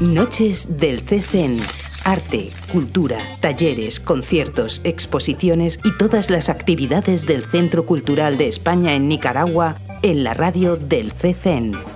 Noches del CCN. Arte, cultura, talleres, conciertos, exposiciones y todas las actividades del Centro Cultural de España en Nicaragua en la radio del CCN.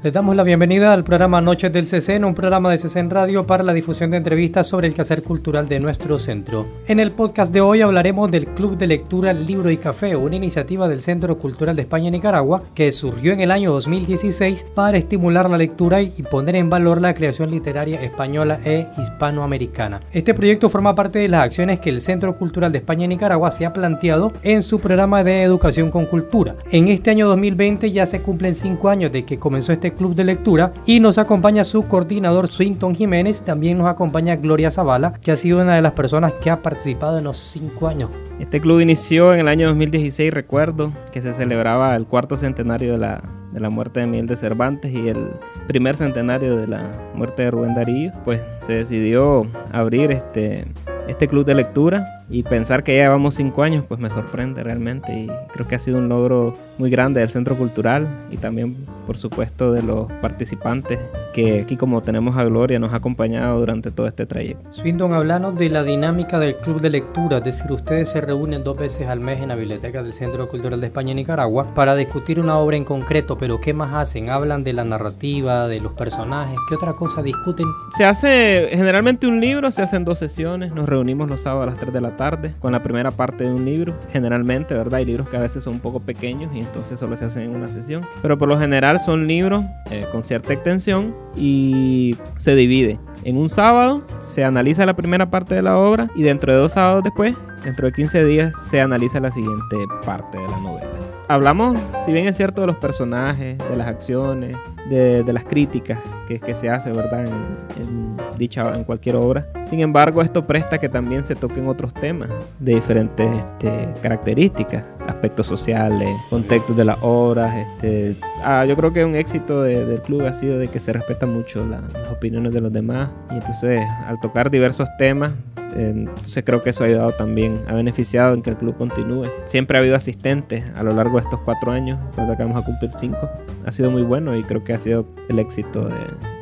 Les damos la bienvenida al programa Noches del CCN, un programa de CCN Radio para la difusión de entrevistas sobre el quehacer cultural de nuestro centro. En el podcast de hoy hablaremos del Club de Lectura Libro y Café, una iniciativa del Centro Cultural de España y Nicaragua que surgió en el año 2016 para estimular la lectura y poner en valor la creación literaria española e hispanoamericana. Este proyecto forma parte de las acciones que el Centro Cultural de España y Nicaragua se ha planteado en su programa de educación con cultura. En este año 2020 ya se cumplen cinco años de que comenzó este club de lectura y nos acompaña su coordinador Swinton Jiménez, también nos acompaña Gloria Zavala, que ha sido una de las personas que ha participado en los cinco años. Este club inició en el año 2016, recuerdo, que se celebraba el cuarto centenario de la, de la muerte de Miguel de Cervantes y el primer centenario de la muerte de Rubén Darío, pues se decidió abrir este, este club de lectura y pensar que ya llevamos cinco años, pues me sorprende realmente y creo que ha sido un logro muy grande del Centro Cultural y también, por supuesto, de los participantes que aquí como tenemos a Gloria nos ha acompañado durante todo este trayecto. Swindon, hablando de la dinámica del Club de Lectura, es decir, ustedes se reúnen dos veces al mes en la Biblioteca del Centro Cultural de España y Nicaragua para discutir una obra en concreto, pero ¿qué más hacen? ¿Hablan de la narrativa, de los personajes? ¿Qué otra cosa discuten? Se hace generalmente un libro, se hacen dos sesiones, nos reunimos los sábados a las 3 de la tarde con la primera parte de un libro, generalmente, ¿verdad? Hay libros que a veces son un poco pequeños y entonces solo se hacen en una sesión, pero por lo general son libros eh, con cierta extensión y se divide. En un sábado se analiza la primera parte de la obra y dentro de dos sábados después, dentro de 15 días, se analiza la siguiente parte de la novela. Hablamos, si bien es cierto, de los personajes, de las acciones, de, las críticas que, se hace, ¿verdad? En, dicha, en cualquier obra. Sin embargo, esto presta que también se toquen otros temas de diferentes este, características, aspectos sociales, contextos de las obras. Este, ah, yo creo que un éxito del club ha sido de que se respetan mucho las opiniones de los demás y entonces al tocar diversos temas entonces creo que eso ha ayudado también, ha beneficiado en que el club continúe. Siempre ha habido asistentes a lo largo de estos cuatro años, cuando acabamos a cumplir cinco. Ha sido muy bueno y creo que ha sido el éxito de,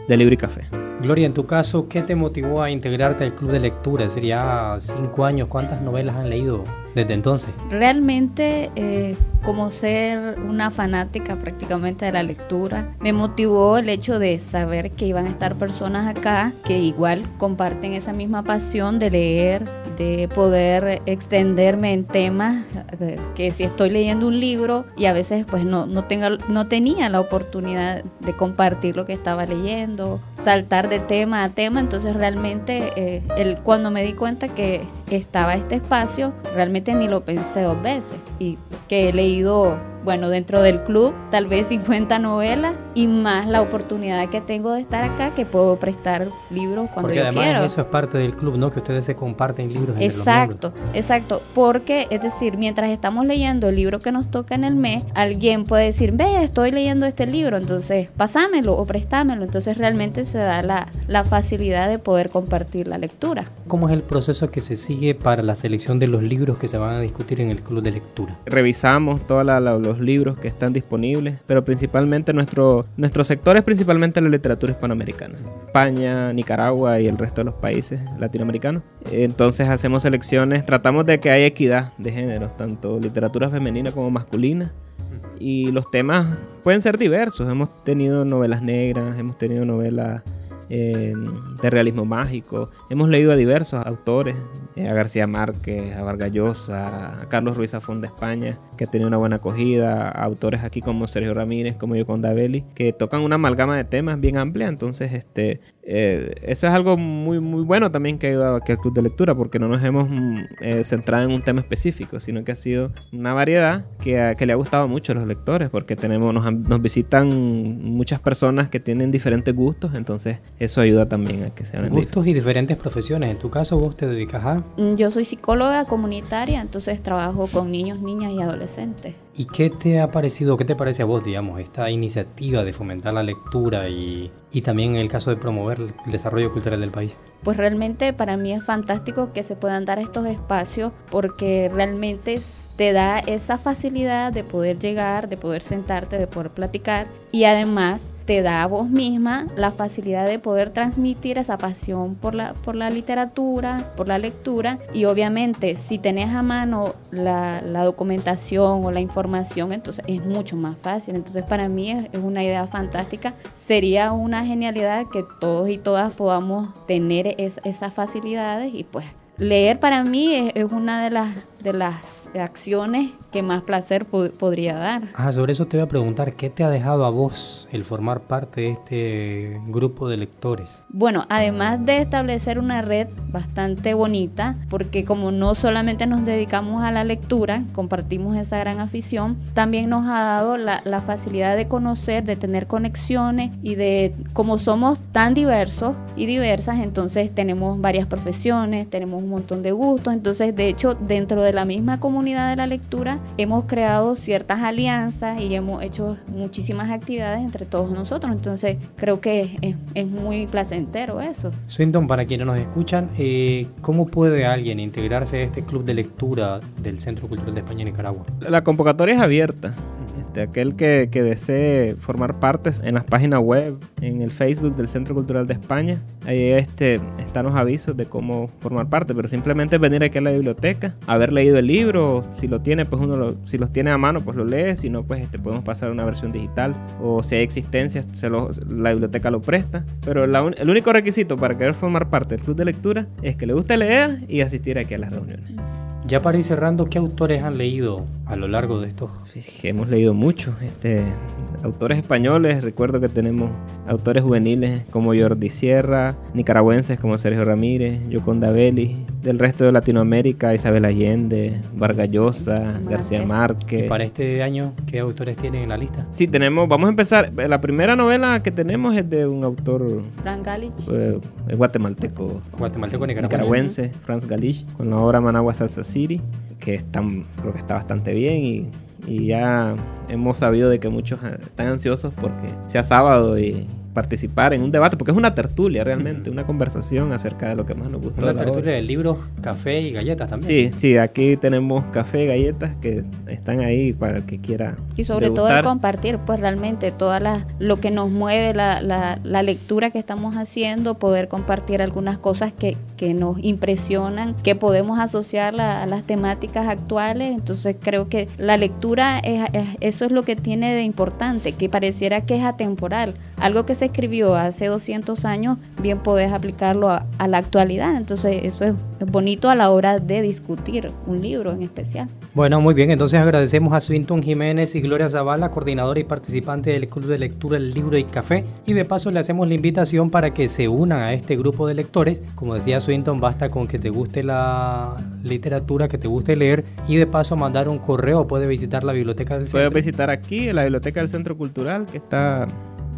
de Libre y Café. Gloria, en tu caso, ¿qué te motivó a integrarte al club de lectura? Sería cinco años, ¿cuántas novelas han leído desde entonces? Realmente, eh, como ser una fanática prácticamente de la lectura, me motivó el hecho de saber que iban a estar personas acá que igual comparten esa misma pasión de leer, de poder extenderme en temas eh, que si estoy leyendo un libro y a veces pues no, no, tenga, no tenía la oportunidad de compartir lo que estaba leyendo, saltar de tema a tema, entonces realmente eh, el, cuando me di cuenta que estaba este espacio, realmente ni lo pensé dos veces y que he leído bueno, dentro del club, tal vez 50 novelas y más la oportunidad que tengo de estar acá, que puedo prestar libros cuando porque yo además quiero. Eso es parte del club, ¿no? Que ustedes se comparten libros. Exacto, exacto. Porque, es decir, mientras estamos leyendo el libro que nos toca en el mes, alguien puede decir, ve, estoy leyendo este libro, entonces pasámelo o préstamelo. Entonces realmente se da la, la facilidad de poder compartir la lectura. ¿Cómo es el proceso que se sigue para la selección de los libros que se van a discutir en el club de lectura? Revisamos todos los libros que están disponibles, pero principalmente nuestro, nuestro sector es principalmente la literatura hispanoamericana. España, Nicaragua y el resto de los países latinoamericanos. Entonces hacemos selecciones, tratamos de que haya equidad de géneros, tanto literatura femenina como masculina. Y los temas pueden ser diversos. Hemos tenido novelas negras, hemos tenido novelas eh, de realismo mágico. Hemos leído a diversos autores, eh, a García Márquez, a Vargas Llosa, a Carlos Ruiz Zafón de España, que ha tenido una buena acogida, autores aquí como Sergio Ramírez, como Yoconda Belli, que tocan una amalgama de temas bien amplia. Entonces, este, eh, eso es algo muy, muy bueno también que ha ayudado aquí al Club de Lectura, porque no nos hemos mm, eh, centrado en un tema específico, sino que ha sido una variedad que, que le ha gustado mucho a los lectores, porque tenemos, nos, nos, visitan muchas personas que tienen diferentes gustos, entonces eso ayuda también a que sean gustos y diferentes profesiones. En tu caso, vos te dedicas a Mm, yo soy psicóloga comunitaria, entonces trabajo con niños, niñas y adolescentes. ¿Y qué te ha parecido, qué te parece a vos, digamos, esta iniciativa de fomentar la lectura y, y también en el caso de promover el desarrollo cultural del país? Pues realmente para mí es fantástico que se puedan dar estos espacios porque realmente te da esa facilidad de poder llegar, de poder sentarte, de poder platicar y además te da a vos misma la facilidad de poder transmitir esa pasión por la, por la literatura, por la lectura y obviamente si tenés a mano la, documentación o la información, entonces es mucho más fácil. Entonces para mí es, una idea fantástica. Sería una genialidad que todos y todas podamos tener esas facilidades y pues leer para mí es, una de las, de las acciones que más placer podría dar. Ah, sobre eso te voy a preguntar, ¿qué te ha dejado a vos el formar parte de este grupo de lectores? Bueno, además de establecer una red bastante bonita, porque como no solamente nos dedicamos a la lectura, compartimos esa gran afición, también nos ha dado la, la facilidad de conocer, de tener conexiones y de, como somos tan diversos y diversas, entonces tenemos varias profesiones, tenemos un montón de gustos, entonces de hecho dentro de la misma comunidad de la lectura, hemos creado ciertas alianzas y hemos hecho muchísimas actividades entre todos nosotros. Entonces creo que es, muy placentero eso. Swinton, para quienes nos escuchan, eh, ¿cómo puede alguien integrarse a este club de lectura del Centro Cultural de España y Nicaragua? La convocatoria es abierta. Este, aquel que, desee formar parte en las páginas web, en el Facebook del Centro Cultural de España, ahí este, están los avisos de cómo formar parte, pero simplemente venir aquí a la biblioteca, haber leído el libro, si lo tiene, pues uno si los tiene a mano, pues lo lee, si no, pues este, podemos pasar una versión digital, o si hay existencia, se la biblioteca lo presta, pero el único requisito para querer formar parte del club de lectura es que le guste leer y asistir aquí a las reuniones. Ya para ir cerrando, ¿qué autores han leído a lo largo de estos? Sí, hemos leído mucho. Este, autores españoles, recuerdo que tenemos autores juveniles como Jordi Sierra, nicaragüenses como Sergio Ramírez, Yoconda Belli, del resto de Latinoamérica, Isabel Allende, Vargallosa, García Márquez. ¿Y para este año qué autores tienen en la lista? Sí, tenemos, vamos a empezar. La primera novela que tenemos es de un autor Franz Galich. Eh, guatemalteco. Guatemalteco nicaragüense. Franz Galich, con la obra Managua Salsa City, que está, creo que está bastante bien y, ya hemos sabido de que muchos están ansiosos porque sea sábado y participar en un debate, porque es una tertulia realmente, una conversación acerca de lo que más nos gusta. Una tertulia de libros, café y galletas también. Sí, sí, aquí tenemos café y galletas que están ahí para el que quiera. Y sobre todo el compartir, pues realmente toda la, lo que nos mueve, la, la, lectura que estamos haciendo, poder compartir algunas cosas que, que nos impresionan, que podemos asociar a las temáticas actuales. Entonces creo que la lectura, es, eso es lo que tiene de importante, que pareciera que es atemporal, algo que se escribió hace 200 años, bien podés aplicarlo a, la actualidad. Entonces eso es, bonito a la hora de discutir un libro en especial. Bueno, muy bien. Entonces agradecemos a Swinton Jiménez y Gloria Zavala, coordinadora y participante del Club de Lectura El Libro y Café. Y de paso le hacemos la invitación para que se unan a este grupo de lectores. Como decía Swinton, basta con que te guste la literatura, que te guste leer y de paso mandar un correo. Puede visitar la biblioteca del centro. Puede visitar aquí, la biblioteca del Centro Cultural, que está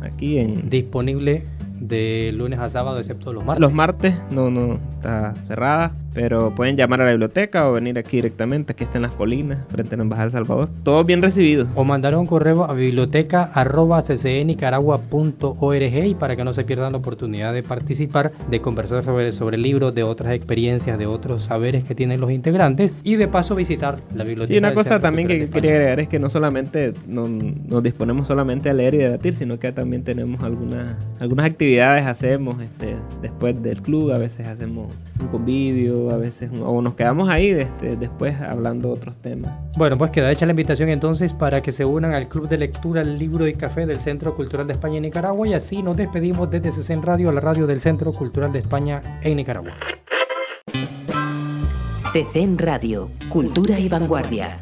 aquí en... Disponible de lunes a sábado, excepto los martes. Los martes, no, no, está cerrada. Pero pueden llamar a la biblioteca o venir aquí directamente, aquí está en las colinas, frente a la Embajada de Salvador. Todo bien recibido. O mandar un correo a biblioteca.ccnicaragua.org y para que no se pierdan la oportunidad de participar, de conversar sobre, sobre libros, de otras experiencias, de otros saberes que tienen los integrantes y de paso visitar la biblioteca. Y una cosa también que quería agregar es que no solamente nos, nos, disponemos solamente a leer y debatir, sino que también tenemos algunas, algunas actividades, hacemos este, después del club, a veces hacemos un convivio, a veces, o nos quedamos ahí este, después hablando otros temas. Bueno, pues queda hecha la invitación entonces para que se unan al Club de Lectura Libro y Café del Centro Cultural de España en Nicaragua y así nos despedimos desde CECEN Radio, la radio del Centro Cultural de España en Nicaragua. CECEN Radio, Cultura y Vanguardia.